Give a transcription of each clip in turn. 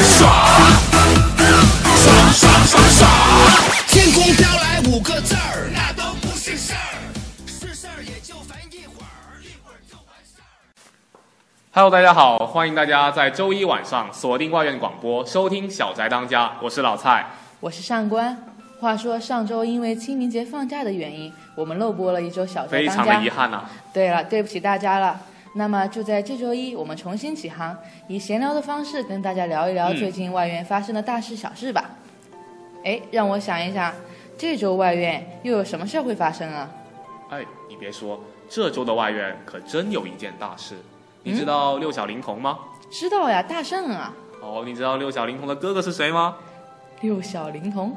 爽，爽爽爽爽。天空飘来五个字儿，那都不是事儿，是事儿也就烦一会儿，一会儿就完事儿。Hello，大家好，欢迎大家在周一晚上锁定外院广播收听《小宅当家》，我是老蔡。我是上官。话说上周因为清明节放假的原因，我们漏播了一周小宅非常。的遗憾呐、对了，对不起大家了。那么就在这周一，我们重新起航，以闲聊的方式跟大家聊一聊嗯最近外院发生的大事小事吧。哎、让我想一想，这周外院又有什么事儿会发生啊？哎，你别说，这周的外院可真有一件大事。你知道六小龄童吗？知道呀，大圣啊，哦，你知道六小龄童的哥哥是谁吗？六小龄童，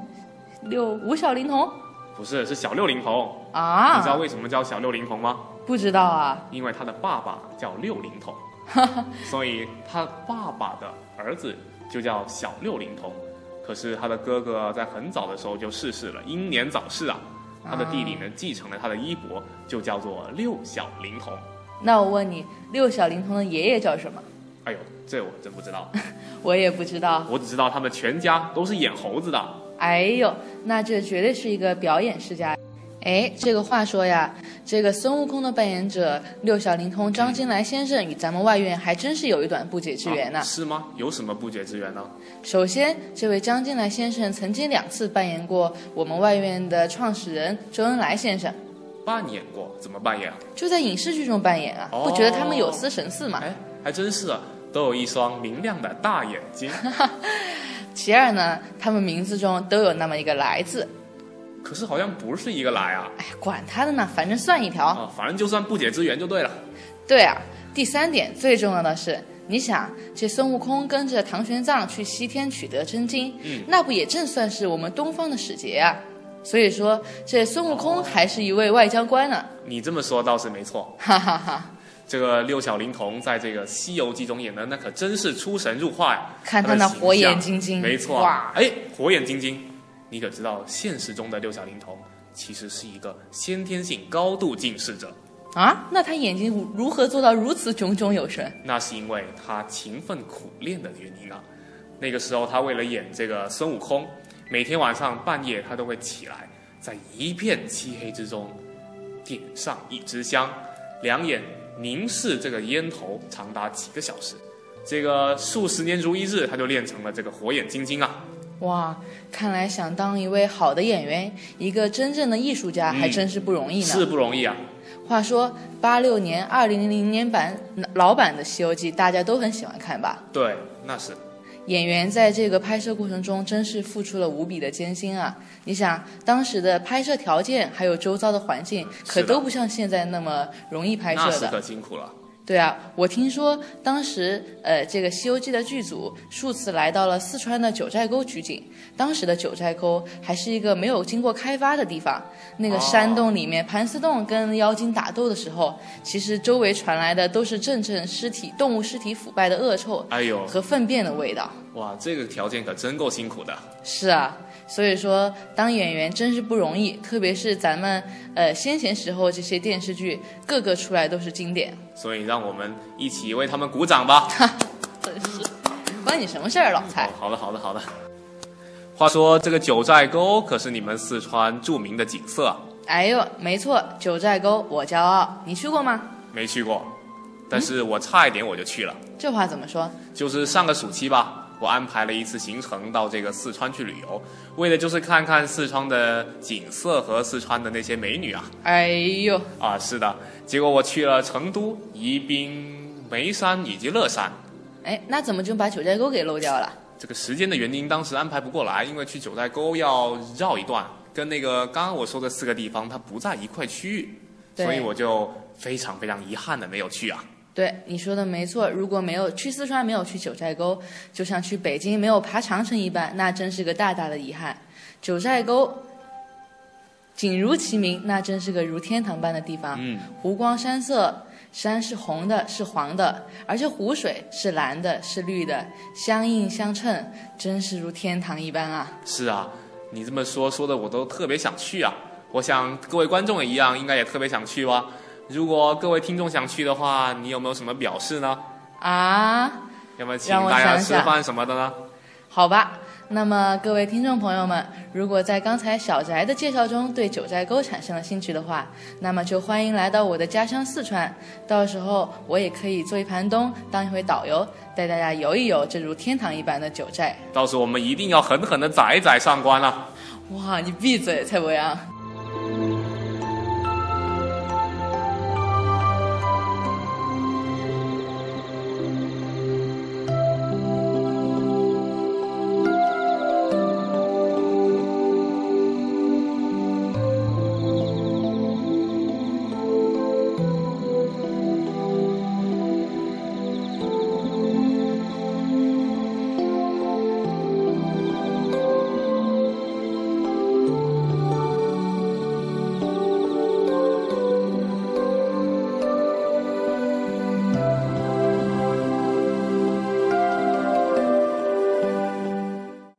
六五小龄童不是，是小六龄童。啊？你知道为什么叫小六龄童吗？不知道啊？因为他的爸爸叫六龄童，所以他爸爸的儿子就叫小六龄童。可是他的哥哥在很早的时候就逝世了，英年早逝啊。他的弟弟呢继承了他的衣钵，就叫做六小龄童。那我问你，六小龄童的爷爷叫什么？哎呦，这我真不知道，我也不知道。我只知道他们全家都是演猴子的。哎呦，那这绝对是一个表演世家。哎，这个话说呀，这个孙悟空的扮演者六小龄童张金来先生与咱们外院还真是有一段不解之缘呢、啊是吗？有什么不解之缘呢？首先，这位张金来先生曾经两次扮演过我们外院的创始人周恩来先生，扮演过，怎么扮演啊？就在影视剧中扮演啊，哦不觉得他们有似神似吗？哎，还真是啊，都有一双明亮的大眼睛。其二呢，他们名字中都有那么一个来字。可是好像不是一个来啊。哎，管他的呢，反正算一条。啊，反正就算不解之缘就对了。对啊，第三点最重要的是，你想，这孙悟空跟着唐玄奘去西天取得真经，嗯那不也正算是我们东方的使节啊？所以说，这孙悟空还是一位外交官呢，你这么说倒是没错。哈哈哈！这个六小龄童在这个《西游记》中演的那可真是出神入化呀！看他那火眼金睛没错。哇哎，火眼金睛，你可知道现实中的六小龄童其实是一个先天性高度近视者？啊，那他眼睛如如何做到如此炯炯有神？那是因为他勤奋苦练的原因啊。那个时候，他为了演这个孙悟空，每天晚上半夜他都会起来，在一片漆黑之中点上一支香，两眼凝视这个烟头长达几个小时。这个数十年如一日，他就练成了这个火眼金睛啊！哇，看来想当一位好的演员，一个真正的艺术家，还真是不容易呢。是不容易啊。话说，八六年、二零零零年版老版的《西游记》，大家都很喜欢看吧？对，那是演员在这个拍摄过程中，真是付出了无比的艰辛啊！你想，当时的拍摄条件还有周遭的环境，可都不像现在那么容易拍摄的。那是可辛苦了。对啊，我听说当时呃，这个《西游记》的剧组数次来到了四川的九寨沟取景。当时的九寨沟还是一个没有经过开发的地方，那个哦山洞里面，盘丝洞跟妖精打斗的时候，其实周围传来的都是阵阵尸体、动物尸体腐败的恶臭哎呦，和粪便的味道。哇，这个条件可真够辛苦的。是啊，所以说当演员真是不容易，特别是咱们呃先前时候这些电视剧，个个出来都是经典，所以让我们一起为他们鼓掌吧。真是关你什么事儿，老蔡哦？好的，好的，好的。话说这个九寨沟可是你们四川著名的景色啊，哎呦，没错，九寨沟我骄傲，你去过吗？没去过，但是我差一点我就去了。这话怎么说？就是上个暑期吧，我安排了一次行程到这个四川去旅游，为的就是看看四川的景色和四川的那些美女啊。哎呦，啊，是的，结果我去了成都、宜宾、眉山以及乐山。哎，那怎么就把九寨沟给漏掉了？这个时间的原因，当时安排不过来，因为去九寨沟要绕一段，跟那个刚刚我说的四个地方它不在一块区域，所以我就非常非常遗憾的没有去啊。对你说的没错，如果没有去四川，没有去九寨沟，就像去北京没有爬长城一般，那真是个大大的遗憾。九寨沟，景如其名，那真是个如天堂般的地方。嗯，湖光山色，山是红的，是黄的，而且湖水是蓝的，是绿的，相映相衬，真是如天堂一般啊！是啊，你这么说说的我都特别想去啊。我想各位观众也一样，应该也特别想去吧。如果各位听众想去的话，你有没有什么表示呢？啊，有没有请大家吃饭什么的呢？好吧，那么各位听众朋友们，如果在刚才小翟的介绍中对九寨沟产生了兴趣的话，那么就欢迎来到我的家乡四川，到时候我也可以做一盘东，当一回导游，带大家游一游这如天堂一般的九寨。到时候我们一定要狠狠的宰一宰上官啊！哇，你闭嘴，蔡博阳。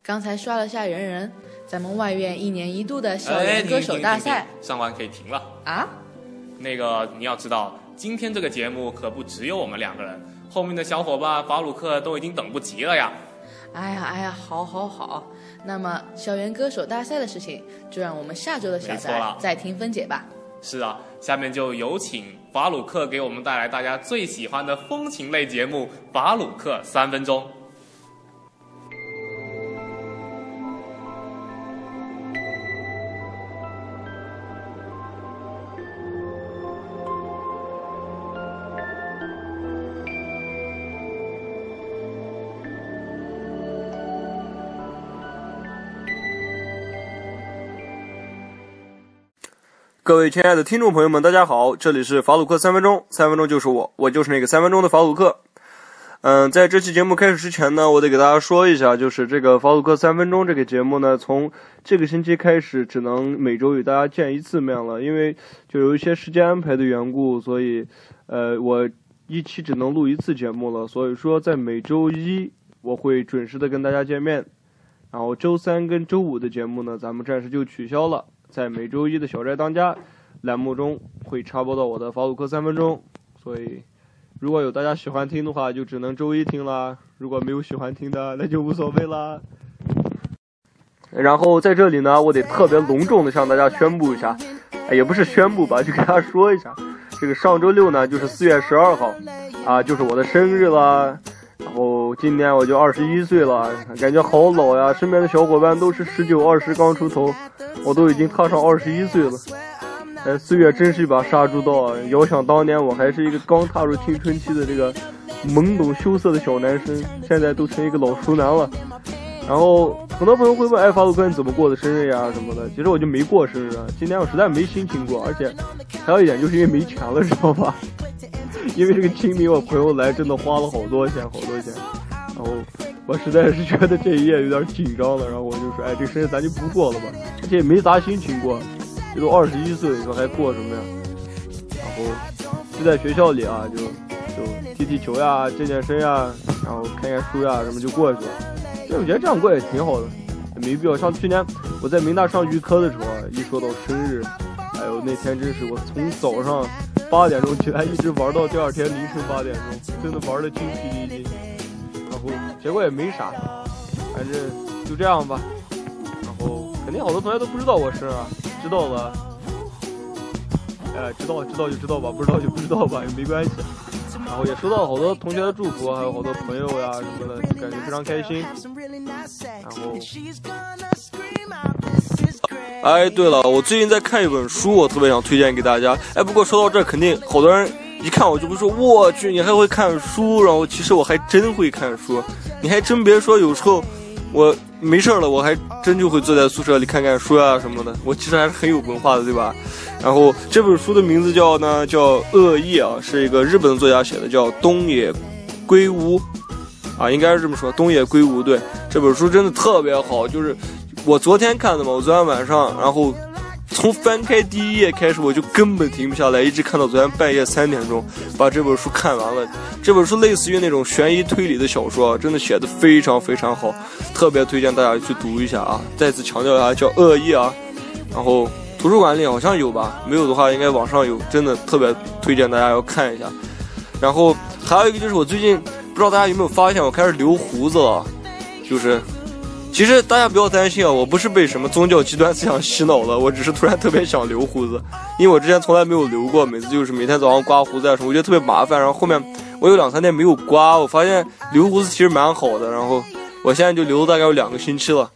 刚才刷了下人人，咱们外院一年一度的校哎，园歌手大赛停上完可以停了。啊，那个你要知道，今天这个节目可不只有我们两个人，后面的小伙伴法鲁克都已经等不及了呀。哎呀哎呀，好好好。那么校园歌手大赛的事情，就让我们下周的小翟没错了再听分解吧。是啊，下面就有请法鲁克给我们带来大家最喜欢的风情类节目《法鲁克三分钟》。各位亲爱的听众朋友们，大家好，这里是法鲁克三分钟，三分钟就是我，我就是那个三分钟的法鲁克。嗯，在这期节目开始之前呢，我得给大家说一下，就是这个法鲁克三分钟这个节目呢，从这个星期开始只能每周与大家见一次面了，因为就有一些时间安排的缘故，所以呃，我一期只能录一次节目了。所以说，在每周一我会准时的跟大家见面，然后周三跟周五的节目呢，咱们暂时就取消了。在每周一的小寨当家栏目中会插播到我的法鲁克三分钟，所以如果有大家喜欢听的话，就只能周一听啦；如果没有喜欢听的，那就无所谓啦。然后在这里呢，我得特别隆重的向大家宣布一下，也不是宣布吧，就给大家说一下，这个上周六呢，就是四月十二号，啊，就是我的生日啦。今年我就二十一岁了，感觉好老呀！身边的小伙伴都是十九、二十刚出头，我都已经踏上二十一岁了。哎，岁月真是一把杀猪刀啊！遥想当年，我还是一个刚踏入青春期的这个懵懂羞涩的小男生，现在都成一个老熟男了。然后很多朋友会问，哎，法鲁克你怎么过的生日呀什么的？其实我就没过生日啊，今年我实在没心情过，而且还有一点就是因为没钱了，知道吧？因为这个清明我朋友来，真的花了好多钱，好多钱。然后我实在是觉得这一夜有点紧张了，然后我就说，哎，这生日咱就不过了吧，而且也没啥心情过，这都二十一岁，你说还过什么呀？然后就在学校里啊，就就踢踢球呀，健健身呀，然后看看书呀，什么就过去了。其实我觉得这样过也挺好的，也没必要。像去年我在民大上预科的时候啊，一说到生日，哎呦，那天真是我从早上。八点钟起来，一直玩到第二天凌晨八点钟，真的玩的精疲力尽。结果也没啥，反正就这样吧。然后肯定好多同学都不知道我是，知道了，哎，知道知道就知道吧，不知道就不知道吧，也没关系。然后也收到了好多同学的祝福，还有好多朋友呀什么的，就感觉非常开心。然后。哎，对了，我最近在看一本书，我特别想推荐给大家。哎，不过说到这，肯定好多人一看我就会说：“我去，你还会看书？”然后其实我还真会看书，你还真别说，有时候我没事了，我还真就会坐在宿舍里看看书啊什么的。我其实还是很有文化的，对吧？然后这本书的名字叫呢叫《恶意》啊，是一个日本作家写的，叫东野圭吾啊，应该是这么说，东野圭吾。对，这本书真的特别好，就是我昨天看的嘛，我昨天晚上，然后从翻开第一页开始，我就根本停不下来，一直看到昨天半夜三点钟，把这本书看完了。这本书类似于那种悬疑推理的小说，真的写的非常非常好，特别推荐大家去读一下啊！再次强调一下，叫《恶意》啊，然后。图书馆里好像有吧，没有的话应该网上有，真的特别推荐大家要看一下。然后还有一个就是我最近不知道大家有没有发现，我开始留胡子了。就是，其实大家不要担心啊，我不是被什么宗教极端思想洗脑了，我只是突然特别想留胡子，因为我之前从来没有留过，每次就是每天早上刮胡子啊什么，我觉得特别麻烦。然后后面我有两三天没有刮，我发现留胡子其实蛮好的。然后我现在就留了大概有两个星期了。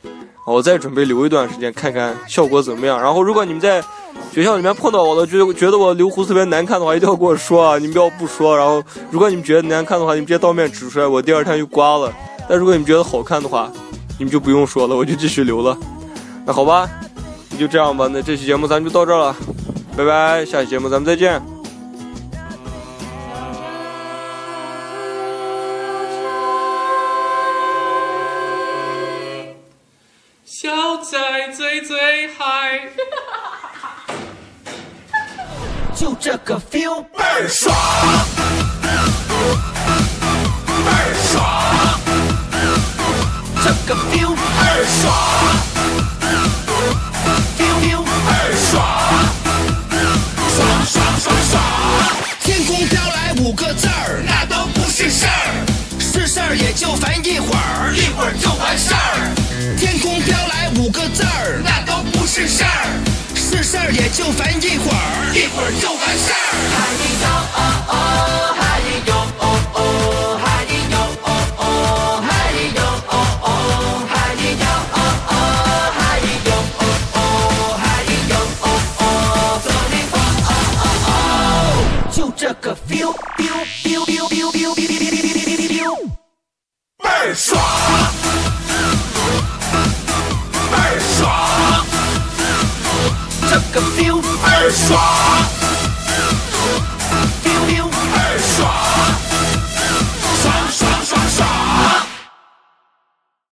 我再准备留一段时间，看看效果怎么样。然后，如果你们在学校里面碰到我了，觉得觉得我留胡子特别难看的话，一定要跟我说啊！你们不要不说。然后，如果你们觉得难看的话，你们直接当面指出来，我第二天就刮了。但如果你们觉得好看的话，你们就不用说了，我就继续留了。那好吧，那就这样吧。那这期节目咱就到这儿了，拜拜！下期节目咱们再见。小仔最最嗨，就这个 feel 倍儿爽，个 feel 倍儿爽，feel feel 倍儿爽，爽爽爽爽。天空飘来五个字儿，那都不是事儿，是事儿也就烦一会儿，一会儿就完事儿。天空飘来五个字儿，那都不是事儿，是事儿也就烦一会儿，一会儿就完事儿。嗨哟哦哦，嗨哟哦哦，ピロピ